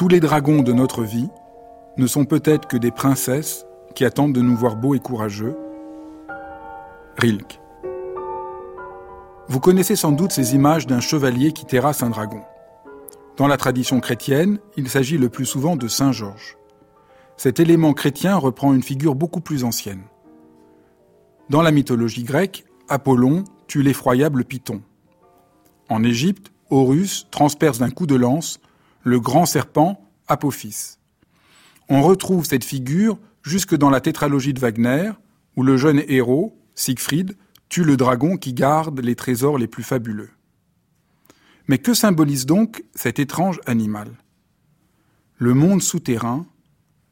Tous les dragons de notre vie ne sont peut-être que des princesses qui attendent de nous voir beaux et courageux. Rilke. Vous connaissez sans doute ces images d'un chevalier qui terrasse un dragon. Dans la tradition chrétienne, il s'agit le plus souvent de Saint Georges. Cet élément chrétien reprend une figure beaucoup plus ancienne. Dans la mythologie grecque, Apollon tue l'effroyable Python. En Égypte, Horus transperce d'un coup de lance le grand serpent Apophis. On retrouve cette figure jusque dans la tétralogie de Wagner, où le jeune héros, Siegfried, tue le dragon qui garde les trésors les plus fabuleux. Mais que symbolise donc cet étrange animal? Le monde souterrain,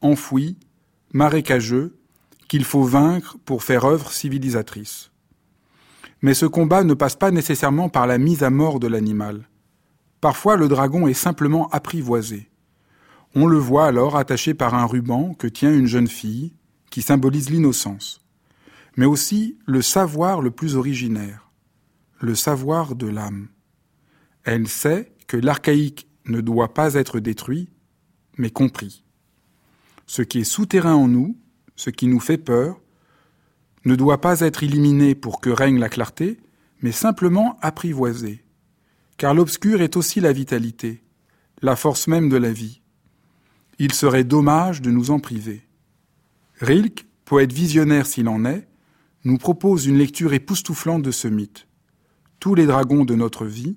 enfoui, marécageux, qu'il faut vaincre pour faire œuvre civilisatrice. Mais ce combat ne passe pas nécessairement par la mise à mort de l'animal. Parfois le dragon est simplement apprivoisé. On le voit alors attaché par un ruban que tient une jeune fille, qui symbolise l'innocence, mais aussi le savoir le plus originaire, le savoir de l'âme. Elle sait que l'archaïque ne doit pas être détruit, mais compris. Ce qui est souterrain en nous, ce qui nous fait peur, ne doit pas être éliminé pour que règne la clarté, mais simplement apprivoisé. Car l'obscur est aussi la vitalité, la force même de la vie. Il serait dommage de nous en priver. Rilke, poète visionnaire s'il en est, nous propose une lecture époustouflante de ce mythe. Tous les dragons de notre vie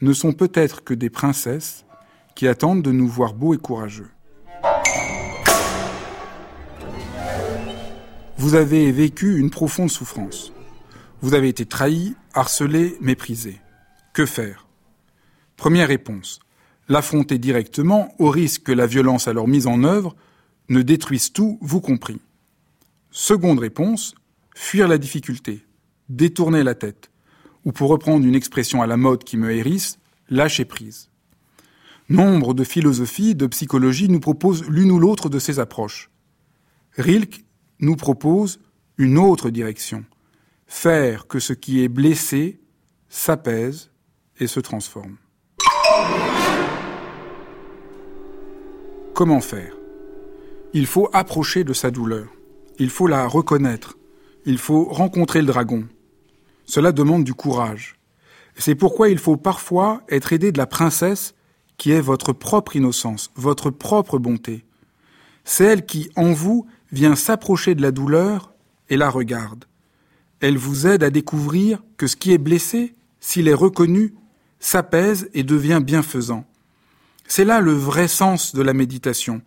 ne sont peut-être que des princesses qui attendent de nous voir beaux et courageux. Vous avez vécu une profonde souffrance. Vous avez été trahi, harcelé, méprisé. Que faire? Première réponse. L'affronter directement au risque que la violence alors mise en œuvre ne détruise tout, vous compris. Seconde réponse. Fuir la difficulté. Détourner la tête. Ou pour reprendre une expression à la mode qui me hérisse, lâcher prise. Nombre de philosophies, de psychologie nous proposent l'une ou l'autre de ces approches. Rilke nous propose une autre direction. Faire que ce qui est blessé s'apaise et se transforme. Comment faire? Il faut approcher de sa douleur. Il faut la reconnaître. Il faut rencontrer le dragon. Cela demande du courage. C'est pourquoi il faut parfois être aidé de la princesse qui est votre propre innocence, votre propre bonté. C'est elle qui, en vous, vient s'approcher de la douleur et la regarde. Elle vous aide à découvrir que ce qui est blessé, s'il est reconnu, s'apaise et devient bienfaisant. C'est là le vrai sens de la méditation,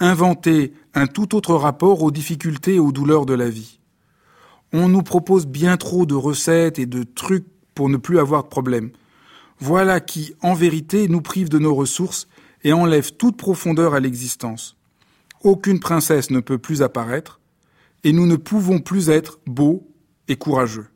inventer un tout autre rapport aux difficultés et aux douleurs de la vie. On nous propose bien trop de recettes et de trucs pour ne plus avoir de problème. Voilà qui, en vérité, nous prive de nos ressources et enlève toute profondeur à l'existence aucune princesse ne peut plus apparaître, et nous ne pouvons plus être beaux et courageux.